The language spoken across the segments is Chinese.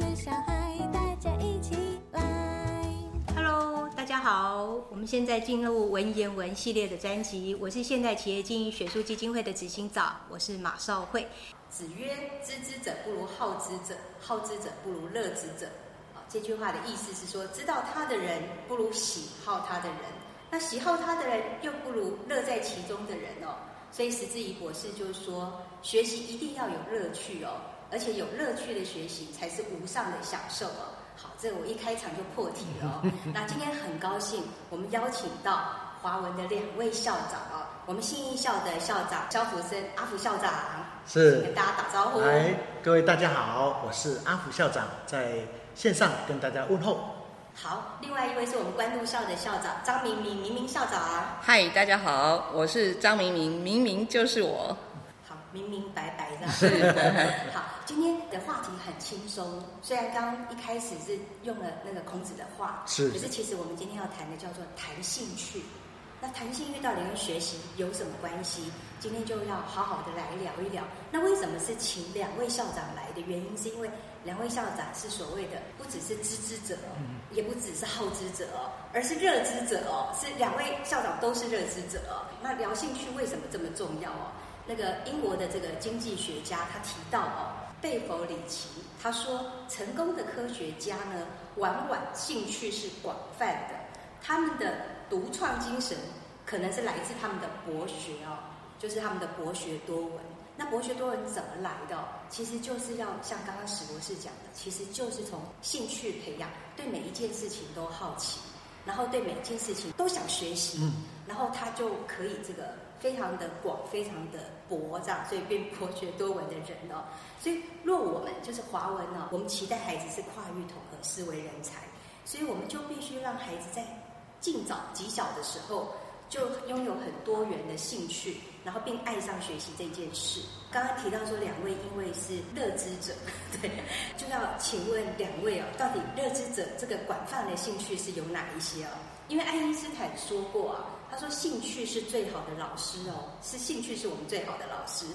的小孩，大家一起来。Hello，大家好，我们现在进入文言文系列的专辑。我是现代企业经营学术基金会的执行长，我是马少慧。子曰：“知之者不如好之者，好之者不如乐之者。”啊，这句话的意思是说，知道他的人不如喜好他的人，那喜好他的人又不如乐在其中的人哦。所以石志怡博士就是说，学习一定要有乐趣哦，而且有乐趣的学习才是无上的享受哦。好，这我一开场就破题了哦。那今天很高兴，我们邀请到华文的两位校长哦，我们信义校的校长肖福生阿福校长，是跟大家打招呼。来，各位大家好，我是阿福校长，在线上跟大家问候。好，另外一位是我们关渡校的校长张明明，明明校长。嗨，大家好，我是张明明，明明就是我。好，明明白白的。好，今天的话题很轻松，虽然刚刚一开始是用了那个孔子的话，是可是其实我们今天要谈的叫做谈兴趣。那谈兴趣到底跟学习有什么关系？今天就要好好的来聊一聊。那为什么是请两位校长来的原因，是因为两位校长是所谓的不只是知之者哦，也不只是好之者哦，而是热之者哦，是两位校长都是热之者哦。那聊兴趣为什么这么重要哦？那个英国的这个经济学家他提到哦，贝弗里奇他说，成功的科学家呢，往往兴趣是广泛的，他们的独创精神可能是来自他们的博学哦，就是他们的博学多闻。那博学多闻怎么来的哦？其实就是要像刚刚史博士讲的，其实就是从兴趣培养，对每一件事情都好奇，然后对每一件事情都想学习，嗯然后他就可以这个非常的广，非常的博，这样，所以变博学多闻的人哦。所以，若我们就是华文呢、我们期待孩子是跨域统合思维人才，所以我们就必须让孩子在尽早极小的时候就拥有很多元的兴趣，然后并爱上学习这件事。刚刚提到说两位因为是乐知者，对，就要请问两位哦，到底乐知者这个广泛的兴趣是有哪一些哦？因为爱因斯坦说过啊，他说兴趣是最好的老师哦，是兴趣是我们最好的老师。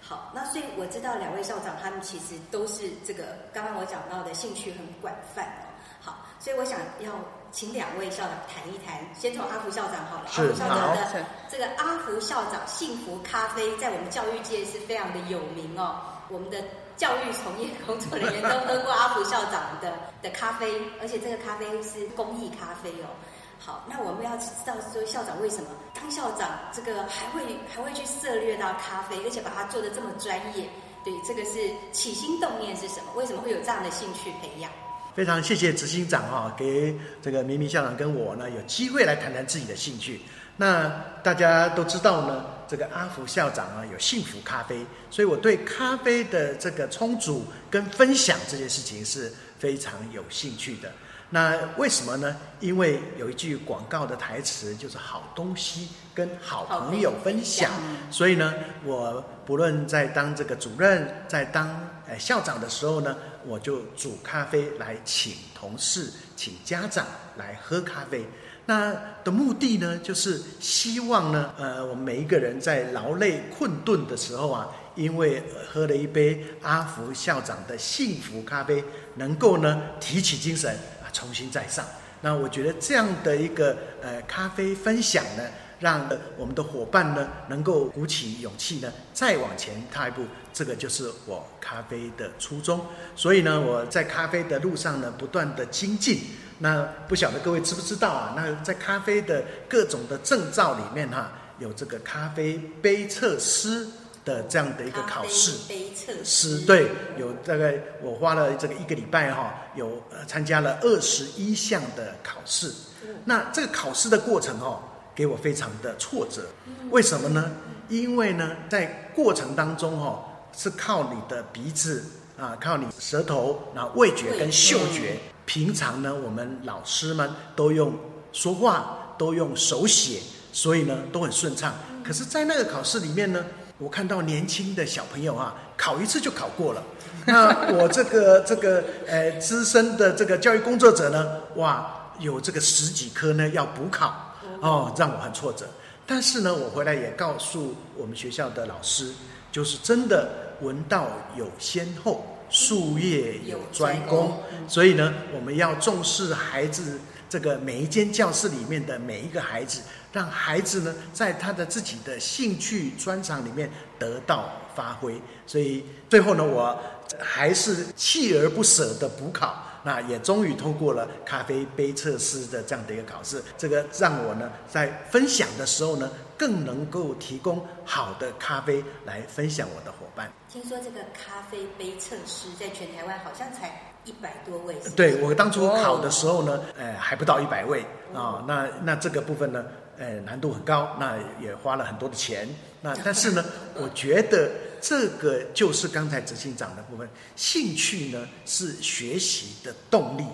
好，那所以我知道两位校长他们其实都是这个刚刚我讲到的兴趣很广泛哦。好，所以我想要请两位校长谈一谈，先从阿福校长好了。是阿福校长好的是这个阿福校长幸福咖啡在我们教育界是非常的有名哦。我们的教育从业工作人员都喝过阿福校长的的咖啡，而且这个咖啡是公益咖啡哦。好，那我们要知道说校长为什么当校长这个还会还会去涉猎到咖啡，而且把它做的这么专业。对，这个是起心动念是什么？为什么会有这样的兴趣培养？非常谢谢执行长哈、给这个明明校长跟我呢有机会来谈谈自己的兴趣。那大家都知道呢，这个阿福校长啊有幸福咖啡，所以我对咖啡的这个冲煮跟分享这件事情是非常有兴趣的。那为什么呢？因为有一句广告的台词就是“好东西跟好朋友分享”，所以呢，我不论在当这个主任，在当呃校长的时候呢，我就煮咖啡来请同事、请家长来喝咖啡。那的目的呢，就是希望呢，呃，我们每一个人在劳累困顿的时候啊，因为呃喝了一杯阿福校长的幸福咖啡，能够呢提起精神啊，重新再上。那我觉得这样的一个呃咖啡分享呢，让我们的伙伴呢能够鼓起勇气呢，再往前踏一步。这个就是我咖啡的初衷。所以呢，我在咖啡的路上呢，不断的精进。那不晓得各位知不知道啊？那在咖啡的各种的证照里面哈、有这个咖啡杯测师的这样的一个考试。是，对，有大概我花了这个一个礼拜哈、有呃参加了二十一项的考试。那这个考试的过程哦，给我非常的挫折。为什么呢？因为呢，在过程当中哦，是靠你的鼻子啊，靠你舌头，然后味觉跟嗅觉。平常呢，我们老师们都用说话，都用手写，所以呢都很顺畅。可是，在那个考试里面呢，我看到年轻的小朋友啊，考一次就考过了。那我这个这个呃资深的这个教育工作者呢，哇，有这个十几科呢要补考哦，让我很挫折。但是呢，我回来也告诉我们学校的老师，就是真的文道有先后，术业有专攻，所以呢，我们要重视孩子这个每一间教室里面的每一个孩子，让孩子呢在他的自己的兴趣专长里面得到发挥。所以最后呢，我还是锲而不舍的补考。那也终于通过了咖啡杯测师的这样的一个考试，这个让我呢在分享的时候呢，更能够提供好的咖啡来分享我的伙伴。听说这个咖啡杯测试在全台湾好像才一百多位，对我当初考的时候呢，呃，还不到一百位啊、那那这个部分呢，呃，难度很高，那也花了很多的钱。那但是呢，我觉得这个就是刚才执行长的部分，兴趣呢是学习的动力。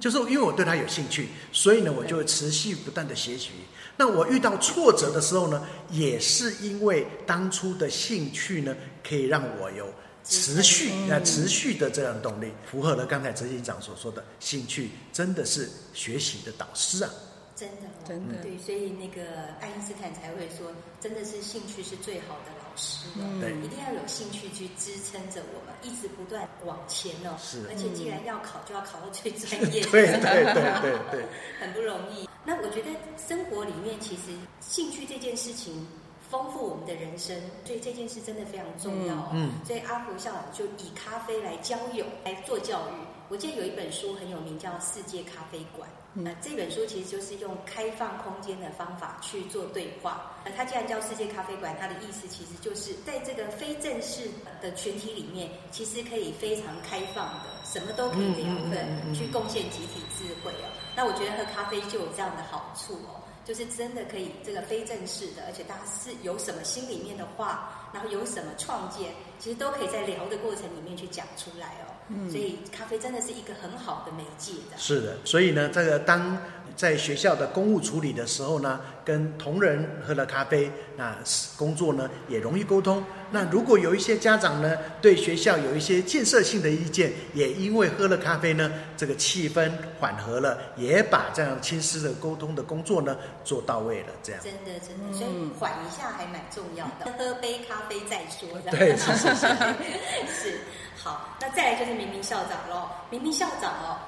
就是因为我对它有兴趣，所以呢，我就会持续不断的学习。那我遇到挫折的时候呢，也是因为当初的兴趣呢，可以让我有持续啊持续的这样的动力，符合了刚才执行长所说的兴趣，真的是学习的导师啊。真的、哦，真的对，所以那个爱因斯坦才会说，真的是兴趣是最好的老师哦，嗯一定要有兴趣去支撑着我们，一直不断往前哦。是而且既然要考，就要考到最专业的，对对对对对，很不容易。那我觉得生活里面其实兴趣这件事情。丰富我们的人生，所以这件事真的非常重要、哦。嗯所以阿福校长就以咖啡来交友，来做教育。我记得有一本书很有名，叫《世界咖啡馆》。那、这本书其实就是用开放空间的方法去做对话。那它既然叫世界咖啡馆，它的意思其实就是在这个非正式的群体里面，其实可以非常开放的，什么都可以聊的，去贡献集体智慧哦。那我觉得喝咖啡就有这样的好处哦。就是真的可以这个非正式的，而且大家是有什么心里面的话，然后有什么创建，其实都可以在聊的过程里面去讲出来哦。嗯，所以咖啡真的是一个很好的媒介的。是的。所以呢，这个当在学校的公务处理的时候呢，跟同仁喝了咖啡，那工作呢也容易沟通。那如果有一些家长呢对学校有一些建设性的意见，也因为喝了咖啡呢，这个气氛缓和了，也把这样亲师的沟通的工作呢做到位了。这样。真的真的，所以缓一下还蛮重要的。喝杯咖啡再说的。对是是是 是。好，那再来就是明明校长喽。明明校长哦，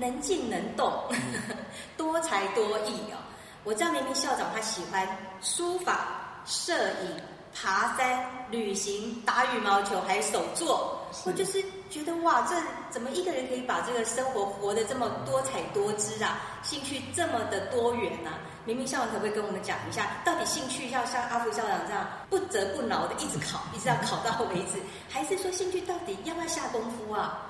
能静能动，多才多艺哦。我知道明明校长他喜欢书法、摄影、爬山、旅行、打羽毛球，还有手作。我就是觉得哇，这怎么一个人可以把这个生活活得这么多彩多姿啊？兴趣这么的多元啊？明明校长可不可以跟我们讲一下，到底兴趣要像阿福校长这样不折不挠的一直考，一直要考到为止，还是说兴趣到底要不要下功夫啊？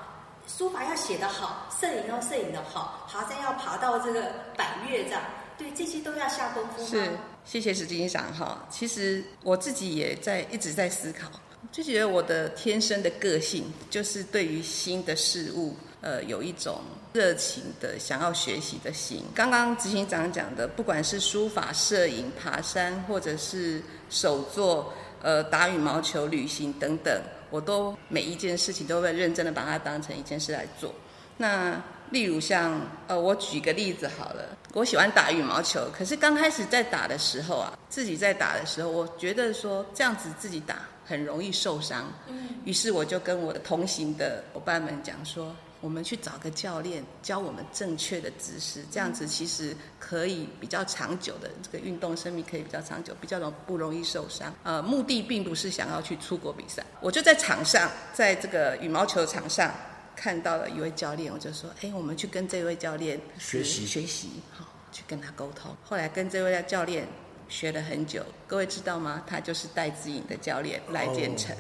书法要写得好，摄影要摄影的好，爬山要爬到这个百越这样，对这些都要下功夫吗？是，谢谢石金长哈。其实我自己也在一直在思考，就觉得我的天生的个性就是对于新的事物，呃，有一种热情的想要学习的心。刚刚执行长讲的，不管是书法、摄影、爬山，或者是手作、呃打羽毛球、旅行等等，我都每一件事情都会认真的把它当成一件事来做。那例如像呃，我举个例子好了，我喜欢打羽毛球，可是刚开始在打的时候啊，自己在打的时候，我觉得说这样子自己打很容易受伤，嗯，于是我就跟我的同行的伙伴们讲说，我们去找个教练教我们正确的姿势，这样子其实可以比较长久的这个运动生命可以比较长久，比较容不容易受伤。呃，目的并不是想要去出国比赛，我就在场上，在这个羽毛球场上。看到了一位教练，我就说：“哎，我们去跟这位教练学习学习，好，去跟他沟通。”后来跟这位教练学了很久，各位知道吗？他就是戴志颖的教练赖建成。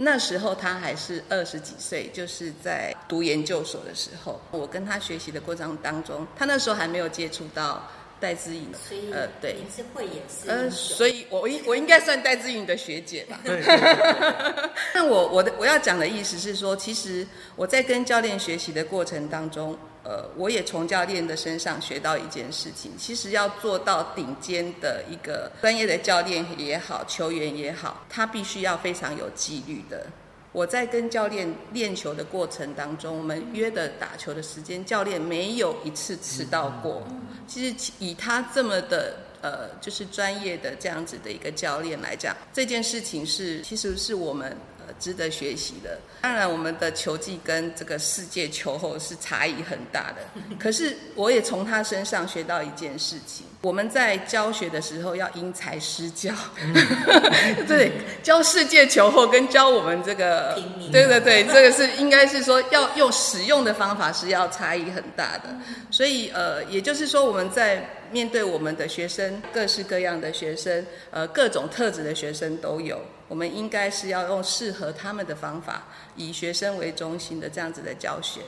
那时候他还是二十几岁，就是在读研究所的时候。我跟他学习的过程当中，他那时候还没有接触到戴姿颖，所以呃，对，你是慧眼识呃，英雄，所以我应我应该算戴姿颖的学姐吧。对对对 那我我的我要讲的意思是说，其实我在跟教练学习的过程当中，呃，我也从教练的身上学到一件事情，其实要做到顶尖的一个专业的教练也好，球员也好，他必须要非常有纪律的。我在跟教练练球的过程当中，我们约的打球的时间，教练没有一次迟到过。其实以他这么的呃，就是专业的这样子的一个教练来讲，这件事情是其实是我们呃值得学习的。当然，我们的球技跟这个世界球后是差异很大的。可是，我也从他身上学到一件事情：我们在教学的时候要因材施教。对，教世界球后跟教我们这个平民对对对，这个是应该是说要用使用的方法是要差异很大的。所以呃，也就是说我们在面对我们的学生，各式各样的学生，呃，各种特质的学生都有。我们应该是要用适合他们的方法，以学生为中心的这样子的教学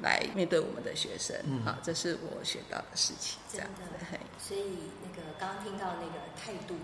来面对我们的学生。好，这是我学到的事情。这真样子，的，所以那个刚刚听到那个态度，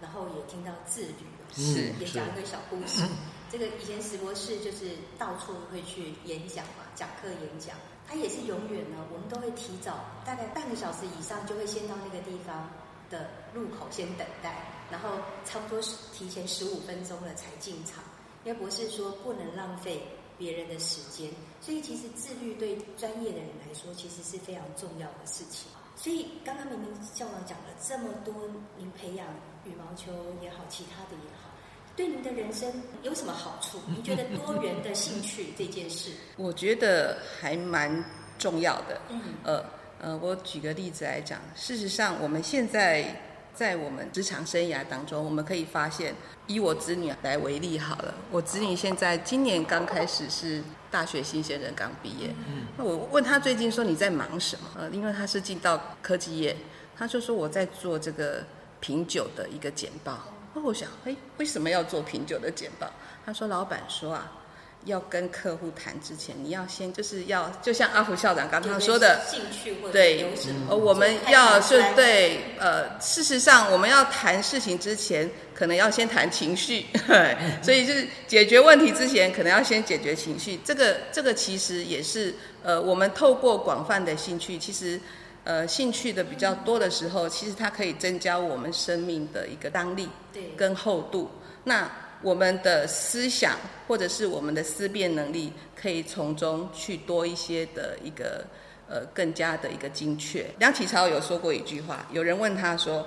然后也听到自律，是也讲一个小故事。这个以前石博士就是到处会去演讲嘛，讲课演讲，他也是永远呢，我们都会提早大概半个小时以上，就会先到那个地方的入口先等待，然后差不多是提前十五分钟了才进场，因为博士说不能浪费别人的时间，所以其实自律对专业的人来说，其实是非常重要的事情。所以刚刚明明校长讲了这么多，您培养羽毛球也好，其他的也好，对您的人生有什么好处？您觉得多元的兴趣这件事，我觉得还蛮重要的。嗯呃呃，我举个例子来讲，事实上我们现在在我们职场生涯当中，我们可以发现，以我子女来为例好了，我子女现在今年刚开始是大学新鲜人，刚毕业。嗯，那我问他最近说你在忙什么？呃，因为他是进到科技业，他就说我在做这个品酒的一个简报。那我想，哎，为什么要做品酒的简报？他说老板说啊。要跟客户谈之前，你要先就是要，就像阿福校长刚刚说的，兴趣或者对呃，我们要是对，呃，事实上我们要谈事情之前，可能要先谈情绪，所以就是解决问题之前，可能要先解决情绪。这个这个其实也是，呃，我们透过广泛的兴趣，其实，呃，兴趣的比较多的时候，其实它可以增加我们生命的一个张力对跟厚度。那我们的思想或者是我们的思辨能力，可以从中去多一些的一个呃更加的一个精确。梁启超有说过一句话，有人问他说：“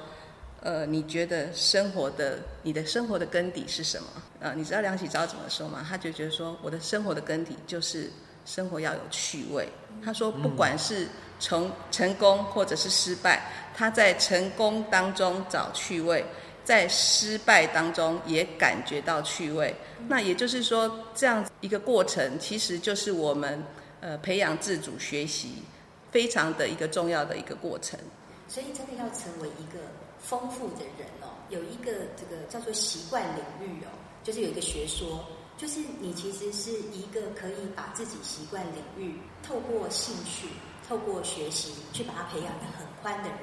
呃，你觉得生活的你的生活的根底是什么？”呃，你知道梁启超怎么说吗？他就觉得说，我的生活的根底就是生活要有趣味。他说，不管是从成功或者是失败，他在成功当中找趣味。在失败当中也感觉到趣味，那也就是说，这样一个过程，其实就是我们呃培养自主学习非常的一个重要的一个过程。所以真的要成为一个丰富的人哦，有一个这个叫做习惯领域哦，就是有一个学说，就是你其实是一个可以把自己习惯领域透过兴趣、透过学习去把它培养的很宽的人。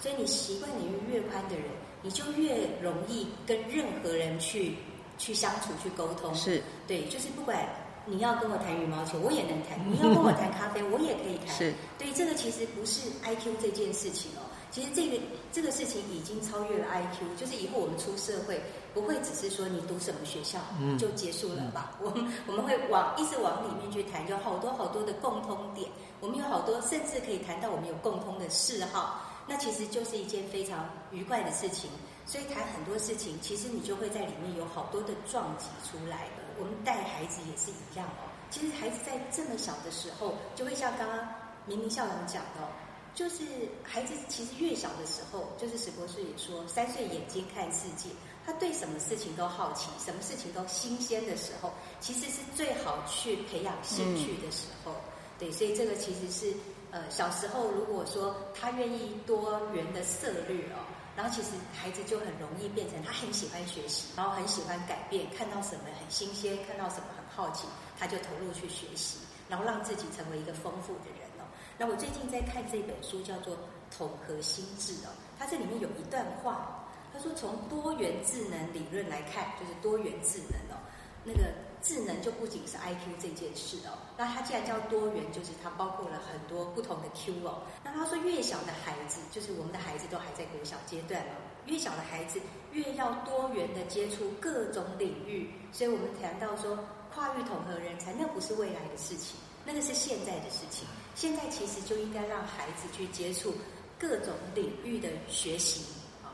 所以你习惯领域越宽的人，你就越容易跟任何人去去相处、去沟通。是。对，就是不管你要跟我谈羽毛球，我也能谈；你要跟我谈咖啡，我也可以谈。是，对，这个其实不是 I Q 这件事情哦，其实这个这个事情已经超越了 I Q，就是以后我们出社会不会只是说你读什么学校就结束了吧？我们我们会往一直往里面去谈，有好多好多的共通点，我们有好多甚至可以谈到我们有共通的嗜好，那其实就是一件非常愉快的事情。所以谈很多事情，其实你就会在里面有好多的撞击出来的。我们带孩子也是一样哦。其实孩子在这么小的时候，就会像刚刚明明校长讲的，就是孩子其实越小的时候，就是史博士也说，三岁眼睛看世界，他对什么事情都好奇，什么事情都新鲜的时候，其实是最好去培养兴趣的时候。对，所以这个其实是呃小时候如果说他愿意多元的策略哦。然后其实孩子就很容易变成他很喜欢学习，然后很喜欢改变，看到什么很新鲜，看到什么很好奇，他就投入去学习，然后让自己成为一个丰富的人哦。那我最近在看这本书，叫做《统合心智》哦，它这里面有一段话，他说从多元智能理论来看，就是多元智能哦，那个。智能就不仅是 I Q 这件事哦，那它既然叫多元，就是它包括了很多不同的 Q 哦。那他说越小的孩子，就是我们的孩子都还在国小阶段哦，越小的孩子越要多元的接触各种领域。所以我们谈到说跨域统合人才，那不是未来的事情，那个是现在的事情。现在其实就应该让孩子去接触各种领域的学习啊，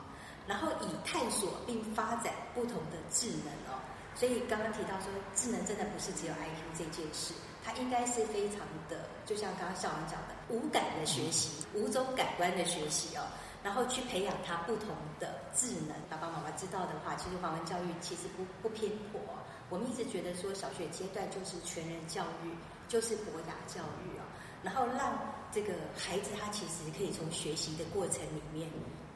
然后以探索并发展不同的智能。所以刚刚提到说，智能真的不是只有 IQ 这件事，它应该是非常的，就像刚刚校长讲的，五感的学习，五种感官的学习哦，然后去培养他不同的智能。爸爸妈妈知道的话，其实华文教育其实不不偏颇。我们一直觉得说，小学阶段就是全人教育，就是博雅教育哦，然后让这个孩子他其实可以从学习的过程里面。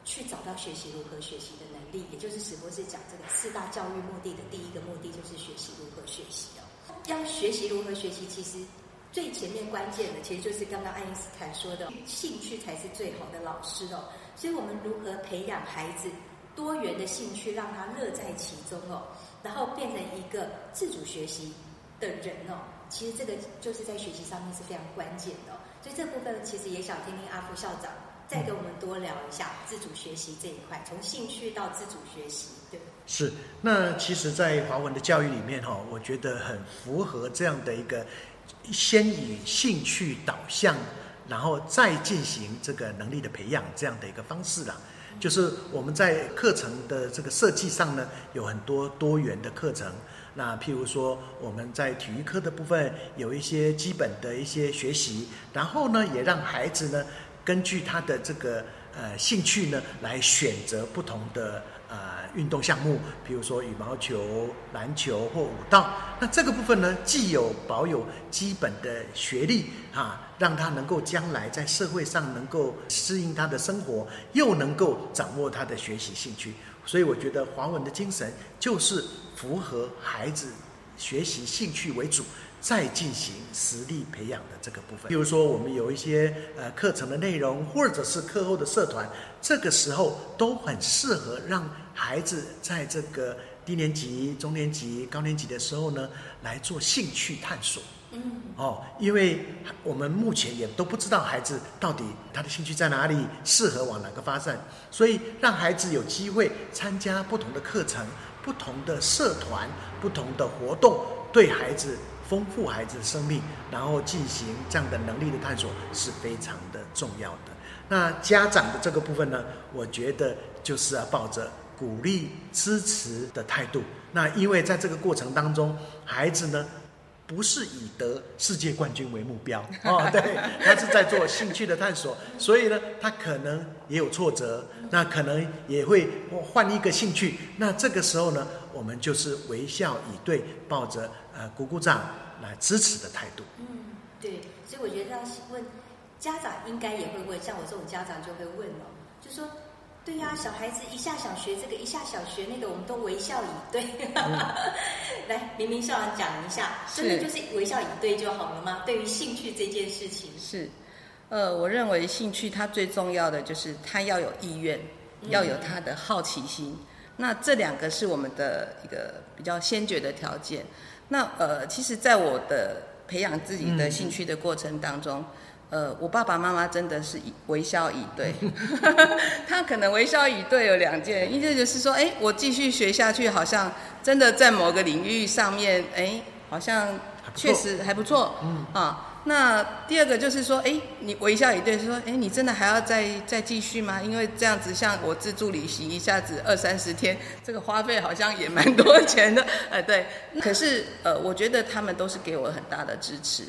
去找到学习如何学习的能力，也就是史博士讲这个四大教育目的的第一个目的就是学习如何学习哦。要学习如何学习，其实最前面关键的其实就是刚刚爱因斯坦说的，兴趣才是最好的老师哦。所以我们如何培养孩子多元的兴趣，让他乐在其中哦，然后变成一个自主学习的人哦。其实这个就是在学习上面是非常关键的。所以这部分其实也想听听阿福校长。再跟我们多聊一下自主学习这一块，从兴趣到自主学习，对。是，那其实，在华文的教育里面哈，我觉得很符合这样的一个先以兴趣导向，然后再进行这个能力的培养这样的一个方式啦。就是我们在课程的这个设计上呢，有很多多元的课程。那譬如说，我们在体育课的部分有一些基本的一些学习，然后呢，也让孩子呢。根据他的这个呃兴趣呢，来选择不同的呃运动项目，比如说羽毛球、篮球或舞蹈。那这个部分呢，既有保有基本的学历啊，让他能够将来在社会上能够适应他的生活，又能够掌握他的学习兴趣。所以我觉得华文的精神就是符合孩子学习兴趣为主。再进行实力培养的这个部分，比如说我们有一些呃课程的内容，或者是课后的社团，这个时候都很适合让孩子在这个低年级、中年级、高年级的时候呢来做兴趣探索。嗯，哦，因为我们目前也都不知道孩子到底他的兴趣在哪里，适合往哪个发展，所以让孩子有机会参加不同的课程、不同的社团、不同的活动，对孩子。丰富孩子的生命，然后进行这样的能力的探索是非常的重要的。那家长的这个部分呢，我觉得就是要抱着鼓励、支持的态度。那因为在这个过程当中，孩子呢不是以得世界冠军为目标哦，对，他是在做兴趣的探索，所以呢，他可能也有挫折，那可能也会换一个兴趣。那这个时候呢，我们就是微笑以对，抱着。呃，鼓鼓掌来支持的态度。嗯，对，所以我觉得要问家长应该也会问，像我这种家长就会问了，就说，对呀，小孩子一下想学这个，一下想学那个，我们都微笑以对。来，明明校长讲一下，真的就是微笑以对就好了吗？对于兴趣这件事情，是，呃，我认为兴趣它最重要的就是他要有意愿，要有他的好奇心，那这两个是我们的一个比较先决的条件。那呃，其实，在我的培养自己的兴趣的过程当中，呃，我爸爸妈妈真的是以微笑以对。他可能微笑以对有两件，一件就是说，哎，我继续学下去，好像真的在某个领域上面，哎，好像确实还不错，嗯啊。那第二个就是说，哎，你微笑以对，说，哎，你真的还要再再继续吗？因为这样子，像我自助旅行，一下子二三十天，这个花费好像也蛮多钱的，哎，对。可是，呃，我觉得他们都是给我很大的支持。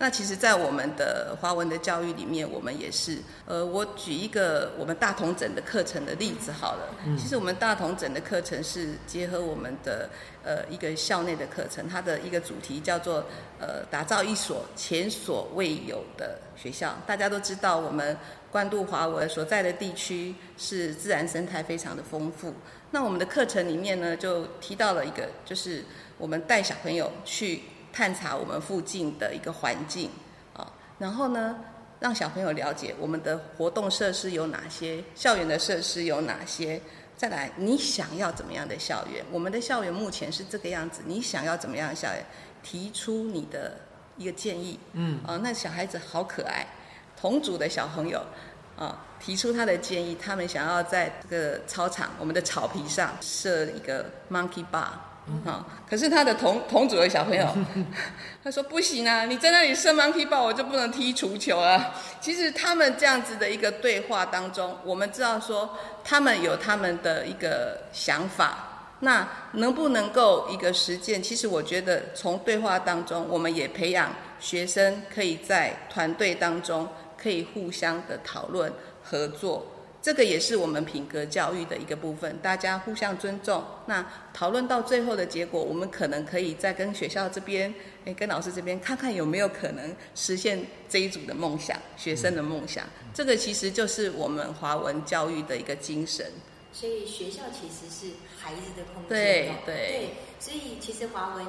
那其实，在我们的华文的教育里面，我们也是，呃，我举一个我们大同整的课程的例子好了。其实我们大同整的课程是结合我们的呃一个校内的课程，它的一个主题叫做呃打造一所前所未有的学校。大家都知道，我们关渡华文所在的地区是自然生态非常的丰富。那我们的课程里面呢，就提到了一个，就是我们带小朋友去。探查我们附近的一个环境啊，然后呢，让小朋友了解我们的活动设施有哪些，校园的设施有哪些。再来，你想要怎么样的校园？我们的校园目前是这个样子，你想要怎么样的校园？提出你的一个建议。嗯，啊，那小孩子好可爱，同组的小朋友啊，提出他的建议，他们想要在这个操场，我们的草皮上设一个 monkey bar。好，可是他的同同组的小朋友，他说不行啊，你在那里射 monkey ball，我就不能踢足球啊。其实他们这样子的一个对话当中，我们知道说他们有他们的一个想法，那能不能够一个实践？其实我觉得从对话当中，我们也培养学生可以在团队当中可以互相的讨论合作。这个也是我们品格教育的一个部分，大家互相尊重。那讨论到最后的结果，我们可能可以再跟学校这边，诶，跟老师这边看看有没有可能实现这一组的梦想，学生的梦想。这个其实就是我们华文教育的一个精神。所以学校其实是孩子的空间对哦对所以其实华文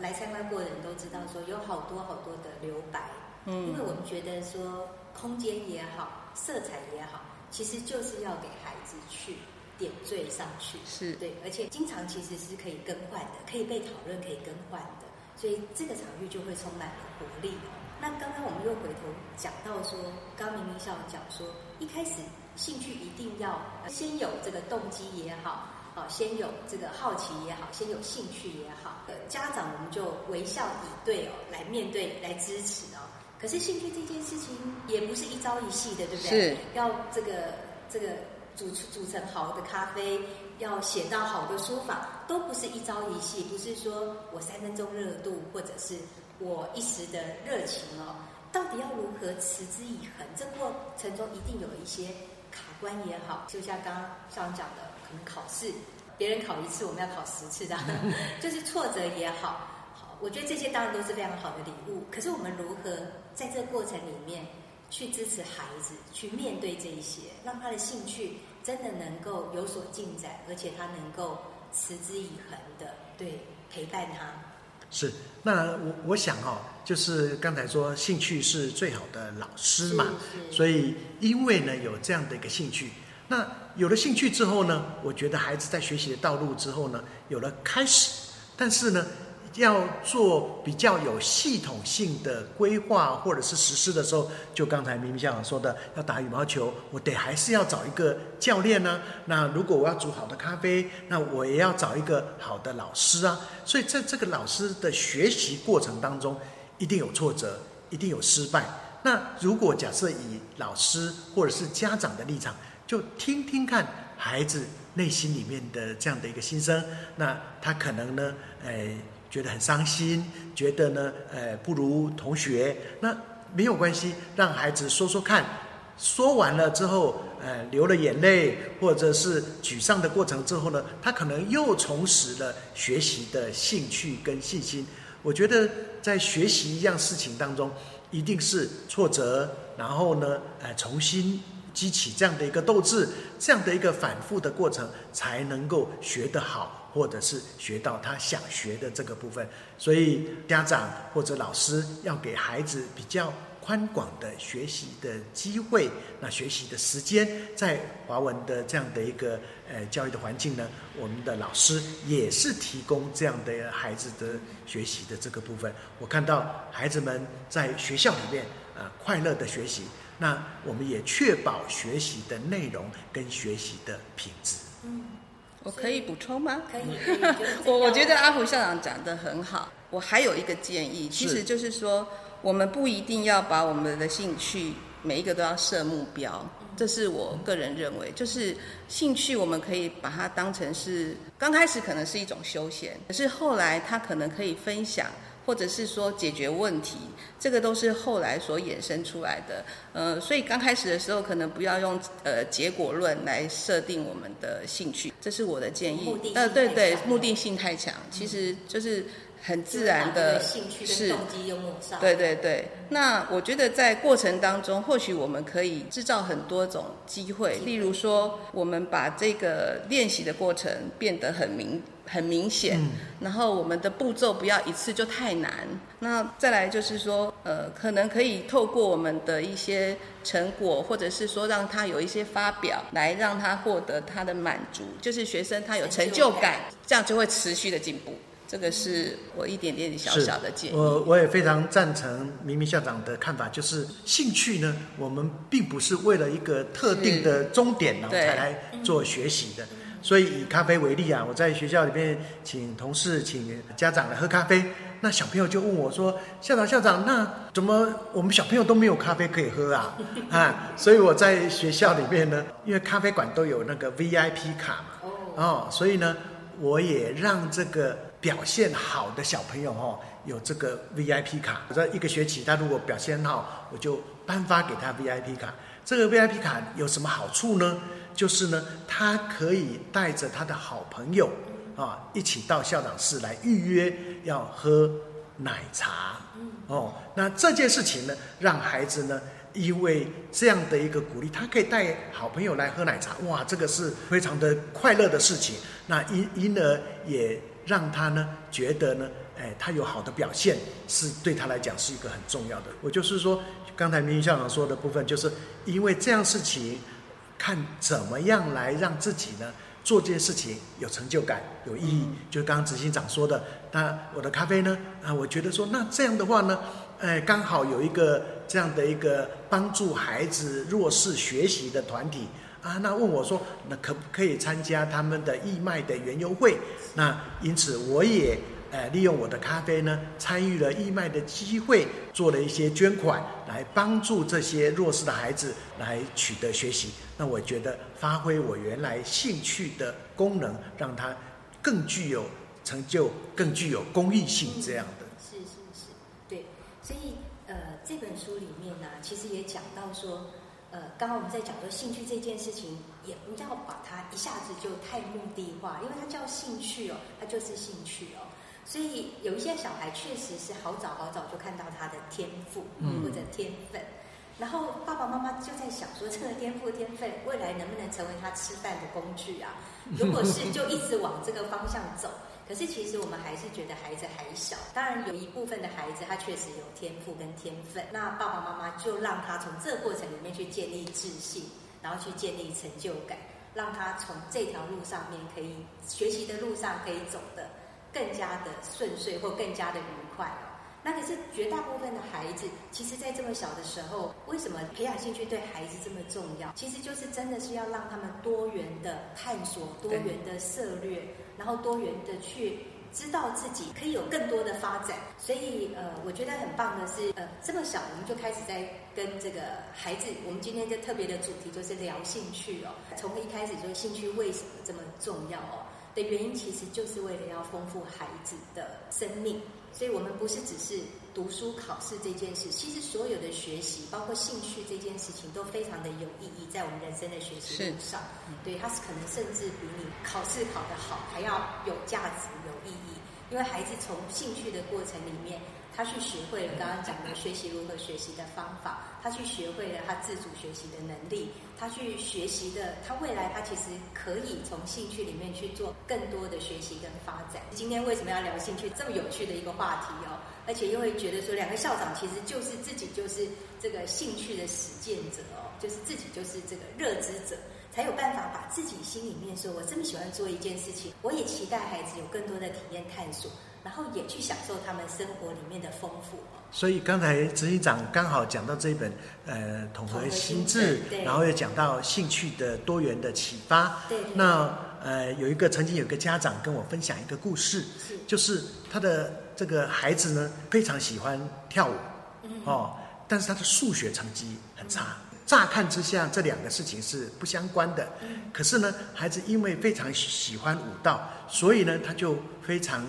来参观过的人都知道，说有好多好多的留白，嗯因为嗯，我们觉得说空间也好，色彩也好，其实就是要给孩子去点缀上去。是对，而且经常其实是可以更换的，可以被讨论，可以更换的，所以这个场域就会充满了活力。那刚刚我们又回头讲到说，刚明明校长讲说，一开始兴趣一定要呃先有这个动机也好，哦，先有这个好奇也好，先有兴趣也好，呃，家长我们就微笑以对哦，来面对，来支持哦。可是兴趣这件事情也不是一朝一夕的，对不对？是要这个这个煮出煮成好的咖啡，要写到好的书法，都不是一朝一夕，不是说我三分钟热度，或者是我一时的热情哦。到底要如何持之以恒？这过程中一定有一些卡关也好，就像刚刚校长讲的，可能考试别人考一次，我们要考十次的，就是挫折也好。好，我觉得这些当然都是非常好的礼物。可是我们如何在这个过程里面去支持孩子，去面对这一些，让他的兴趣真的能够有所进展，而且他能够持之以恒的对陪伴他。是，那我我想哈、哦，就是刚才说兴趣是最好的老师嘛，所以因为呢有这样的一个兴趣，那有了兴趣之后呢，我觉得孩子在学习的道路之后呢，有了开始，但是呢。要做比较有系统性的规划或者是实施的时候，就刚才明明校长说的，要打羽毛球，我得还是要找一个教练呢、那如果我要煮好的咖啡，那我也要找一个好的老师啊。所以在这个老师的学习过程当中，一定有挫折，一定有失败。那如果假设以老师或者是家长的立场，就听听看孩子内心里面的这样的一个心声，那他可能呢，诶，觉得很伤心，觉得呢，呃，不如同学，那没有关系，让孩子说说看。说完了之后，呃，流了眼泪，或者是沮丧的过程之后呢，他可能又重拾了学习的兴趣跟信心。我觉得在学习一样事情当中，一定是挫折，然后呢，呃，重新激起这样的一个斗志，这样的一个反复的过程，才能够学得好，或者是学到他想学的这个部分。所以家长或者老师要给孩子比较。宽广的学习的机会，那学习的时间，在华文的这样的一个呃教育的环境呢，我们的老师也是提供这样的孩子的学习的这个部分。我看到孩子们在学校里面啊、快乐的学习，那我们也确保学习的内容跟学习的品质。嗯，我可以补充吗？可以，我我觉得阿虎校长讲的很好。我还有一个建议，其实就是说，我们不一定要把我们的兴趣每一个都要设目标，这是我个人认为，就是兴趣我们可以把它当成是刚开始可能是一种休闲，可是后来它可能可以分享。或者是说解决问题，这个都是后来所衍生出来的。呃，所以刚开始的时候，可能不要用呃结果论来设定我们的兴趣，这是我的建议目的。性呃，对对，目的性太强，其实就是很自然的兴趣是跟动机又抹上。对对对，那我觉得在过程当中，或许我们可以制造很多种机会，例如说，我们把这个练习的过程变得很明很明显，嗯然后我们的步骤不要一次就太难。那再来就是说，呃，可能可以透过我们的一些成果，或者是说让他有一些发表，来让他获得他的满足，就是学生他有成就感，这样就会持续的进步。这个是我一点点小小的建议。我我也非常赞成明明校长的看法，就是兴趣呢，我们并不是为了一个特定的终点然后才来做学习的。所以以咖啡为例啊，我在学校里面请同事、请家长来喝咖啡，那小朋友就问我说：“校长，校长，那怎么我们小朋友都没有咖啡可以喝啊？”啊，所以我在学校里面呢，因为咖啡馆都有那个 VIP 卡嘛，哦，哦，所以呢，我也让这个表现好的小朋友哦，有这个 VIP 卡。我在一个学期他如果表现好，我就颁发给他 VIP 卡。这个 VIP 卡有什么好处呢？就是呢，他可以带着他的好朋友啊，一起到校长室来预约要喝奶茶。哦，那这件事情呢，让孩子呢，因为这样的一个鼓励，他可以带好朋友来喝奶茶，哇，这个是非常的快乐的事情。那因因而也让他呢，觉得呢，哎，他有好的表现，是对他来讲是一个很重要的。我就是说，刚才明校长说的部分，就是因为这样事情，看怎么样来让自己呢。做这件事情有成就感、有意义，就是刚刚执行长说的。那我的咖啡呢？啊，我觉得说，那这样的话呢，哎，刚好有一个这样的一个帮助孩子弱势学习的团体啊。那问我说，那可不可以参加他们的义卖的园游会？那因此我也。呃，利用我的咖啡呢，参与了义卖的机会，做了一些捐款，来帮助这些弱势的孩子来取得学习。那我觉得发挥我原来兴趣的功能，让它更具有成就，更具有公益性这样的。是是是，对。所以呃，这本书里面呢，其实也讲到说，呃，刚刚我们在讲说兴趣这件事情，也不要把它一下子就太目的化，因为它叫兴趣哦，它就是兴趣哦。所以有一些小孩确实是好早好早就看到他的天赋或者天分，然后爸爸妈妈就在想说，这个天赋天分未来能不能成为他吃饭的工具啊？如果是，就一直往这个方向走。可是其实我们还是觉得孩子还小，当然有一部分的孩子他确实有天赋跟天分，那爸爸妈妈就让他从这个过程里面去建立自信，然后去建立成就感，让他从这条路上面可以学习的路上可以走的。更加的顺遂或更加的愉快哦。那可是绝大部分的孩子，其实，在这么小的时候，为什么培养兴趣对孩子这么重要？其实就是真的是要让他们多元的探索、多元的涉略，然后多元的去知道自己可以有更多的发展。所以，呃，我觉得很棒的是，呃，这么小我们就开始在跟这个孩子，我们今天就特别的主题就是聊兴趣哦。从一开始就兴趣为什么这么重要哦？的原因其实就是为了要丰富孩子的生命，所以我们不是只是读书考试这件事，其实所有的学习，包括兴趣这件事情，都非常的有意义，在我们人生的学习路上，对，它是可能甚至比你考试考得好还要有价值、有意义，因为孩子从兴趣的过程里面。他去学会了刚刚讲的学习如何学习的方法，他去学会了他自主学习的能力，他去学习的，他未来他其实可以从兴趣里面去做更多的学习跟发展。今天为什么要聊兴趣这么有趣的一个话题哦？而且又会觉得说，两个校长其实就是自己就是这个兴趣的实践者哦，就是自己就是这个热知者，才有办法把自己心里面说，我这么喜欢做一件事情，我也期待孩子有更多的体验探索。然后也去享受他们生活里面的丰富。所以刚才执行长刚好讲到这一本呃统合心智，然后又讲到兴趣的多元的启发。对。那呃有一个曾经有一个家长跟我分享一个故事，是就是他的这个孩子呢非常喜欢跳舞，哦，但是他的数学成绩很差。乍看之下这两个事情是不相关的，可是呢孩子因为非常喜欢舞蹈，所以呢他就非常。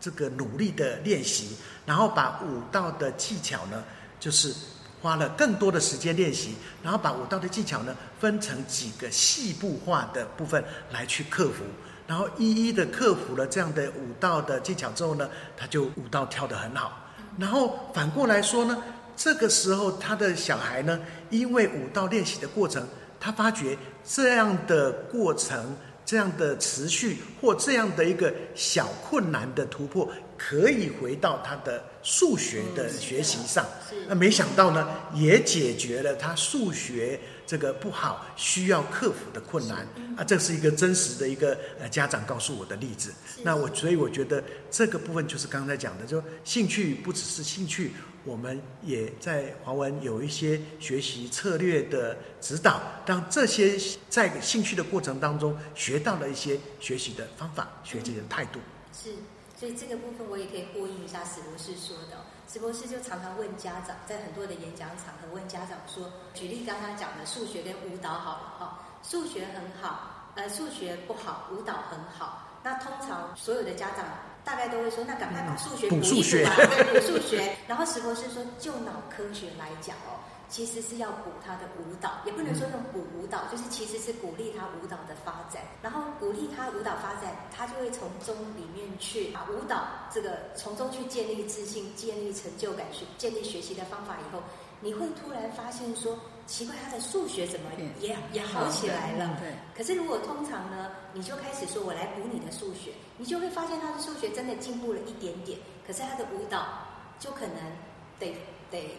这个努力的练习，然后把舞蹈的技巧呢，就是花了更多的时间练习，然后把舞蹈的技巧呢分成几个细部化的部分来去克服，然后一一的克服了这样的舞蹈的技巧之后呢，他就舞蹈跳得很好。然后反过来说呢，这个时候他的小孩呢，因为舞蹈练习的过程，他发觉这样的过程。这样的持续或这样的一个小困难的突破，可以回到他的数学的学习上。那没想到呢，也解决了他数学这个不好需要克服的困难。啊，这是一个真实的一个呃家长告诉我的例子。那我所以我觉得这个部分就是刚才讲的，就兴趣不只是兴趣。我们也在华文有一些学习策略的指导，让这些在兴趣的过程当中学到了一些学习的方法、学习的态度。是，所以这个部分我也可以呼应一下史博士说的。史博士就常常问家长，在很多的演讲场合问家长说：“举例刚刚讲的数学跟舞蹈好了哈，数学很好，呃，数学不好，舞蹈很好。”那通常所有的家长大概都会说，那赶快把数学补数学。补数学。然后石博士说，就脑科学来讲哦，其实是要补他的舞蹈，也不能说用补舞蹈，就是其实是鼓励他舞蹈的发展，然后鼓励他舞蹈发展，他就会从中里面去把舞蹈这个从中去建立自信、建立成就感、学建立学习的方法以后，你会突然发现说，奇怪，他的数学怎么也也好起来了。对，可是如果通常呢，你就开始说我来补你的数学，你就会发现他的数学真的进步了一点点，可是他的舞蹈就可能得得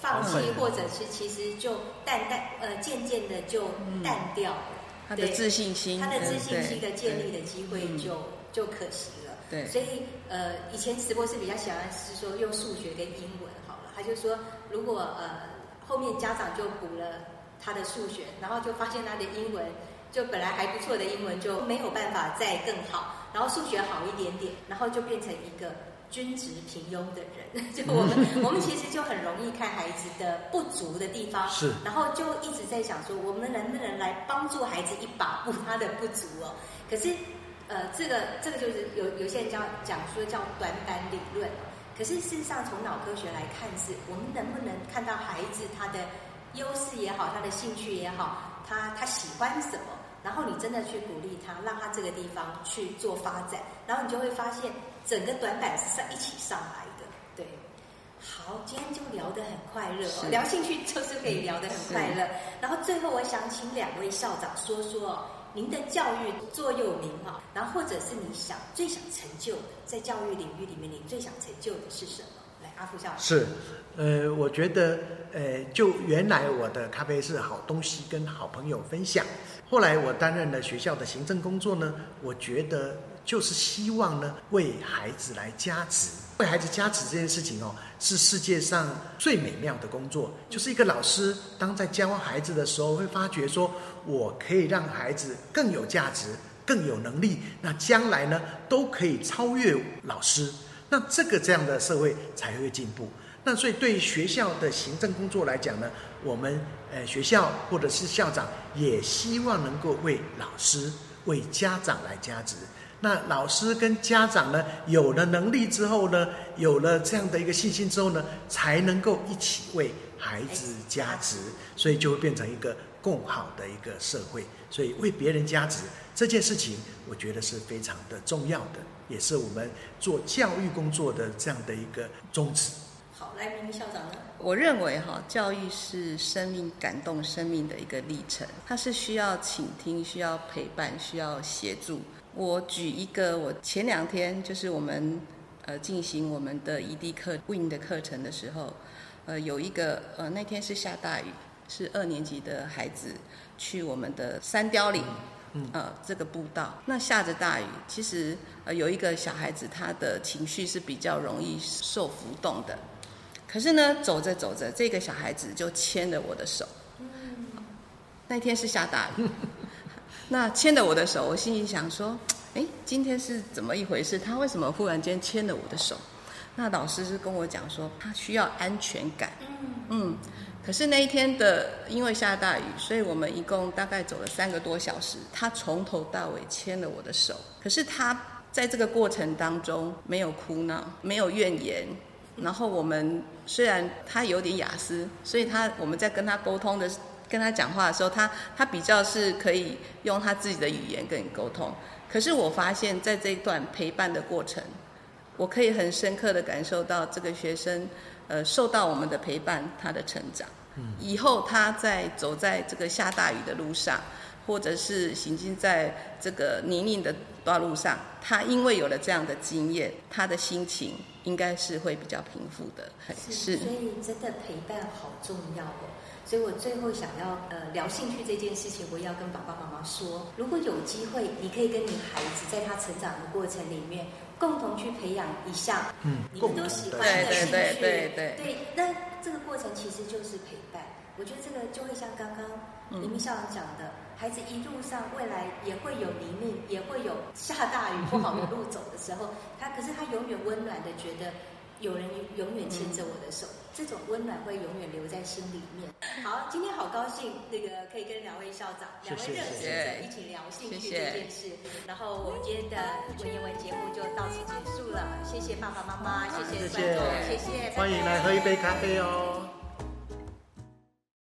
放弃嗯，或者是其实就淡淡呃渐渐的就淡掉了，对他的自信心，他的自信嗯心的建立的机会嗯。就就可惜了。对。所以呃，以前直播是比较喜欢是说用数学跟英文好了，他就说如果呃后面家长就补了他的数学，然后就发现他的英文就本来还不错的英文就没有办法再更好，然后数学好一点点，然后就变成一个均值平庸的人。就我们 我们其实就很容易看孩子的不足的地方，是然后就一直在想说，我们能不能来帮助孩子一把补他的不足哦？可是，呃，这个这个就是有有些人叫讲说叫短板理论哦。可是事实上，从脑科学来看是，我们能不能看到孩子他的优势也好，他的兴趣也好，他他喜欢什么，然后你真的去鼓励他，让他这个地方去做发展，然后你就会发现整个短板是上一起上来的，对。好，今天就聊得很快乐哦，聊兴趣就是可以聊得很快乐。然后最后我想请两位校长说说哦，您的教育座右铭哈，然后或者是你想最想成就的，在教育领域里面你最想成就的是什么？来，阿福校长。是，呃，我觉得，呃，就原来我的咖啡是好东西，跟好朋友分享。后来我担任了学校的行政工作呢，我觉得就是希望呢，为孩子来加值。为孩子加值这件事情哦，是世界上最美妙的工作。就是一个老师，当在教孩子的时候，会发觉说，我可以让孩子更有价值、更有能力，那将来呢，都可以超越老师。那这个这样的社会才会进步。那所以对学校的行政工作来讲呢，我们呃学校或者是校长也希望能够为老师、为家长来加值。那老师跟家长呢，有了能力之后呢，有了这样的一个信心之后呢，才能够一起为孩子加值，所以就会变成一个共好的一个社会。所以为别人加值这件事情，我觉得是非常的重要的，也是我们做教育工作的这样的一个宗旨。好，来，明明校长呢？我认为哈，教育是生命感动生命的一个历程，它是需要倾听、需要陪伴、需要协助。我举一个，我前两天就是我们呃进行我们的 ED 课 Win 的课程的时候，呃有一个呃那天是下大雨，是二年级的孩子去我们的山雕岭。呃，这个步道，那下着大雨，其实呃有一个小孩子，他的情绪是比较容易受浮动的，可是呢，走着走着，这个小孩子就牵了我的手。那天是下大雨，那牵着我的手，我心里想说，哎，今天是怎么一回事？他为什么忽然间牵了我的手？那老师是跟我讲说，他需要安全感。嗯，可是那一天的因为下大雨，所以我们一共大概走了三个多小时。他从头到尾牵了我的手，可是他在这个过程当中没有哭闹，没有怨言。然后我们虽然他有点雅思，所以他我们在跟他沟通的跟他讲话的时候，他他比较是可以用他自己的语言跟你沟通。可是我发现，在这一段陪伴的过程，我可以很深刻的感受到这个学生，呃，受到我们的陪伴，他的成长。以后他在走在这个下大雨的路上，或者是行进在这个泥泞的道路上，他因为有了这样的经验，他的心情应该是会比较平复的。是，所以真的陪伴好重要哦。所以我最后想要呃聊兴趣这件事情，我也要跟爸爸妈妈说，如果有机会，你可以跟你孩子在他成长的过程里面，共同去培养一项嗯你们都喜欢的兴趣。对对对对那这个过程其实就是陪伴。我觉得这个就会像刚刚嗯黎明校长讲的，孩子一路上未来也会有泥泞，也会有下大雨不好的路走的时候，他可是他永远温暖的觉得有人永远牵着我的手，这种温暖会永远留在心里面。好，今天好高兴，那个可以跟两位校长、两位热心者一起聊兴趣这件事。然后我们今天的文言文节目就到此结束了，谢谢爸爸妈妈，谢谢谢谢观众，谢谢，欢迎来喝一杯咖啡哦。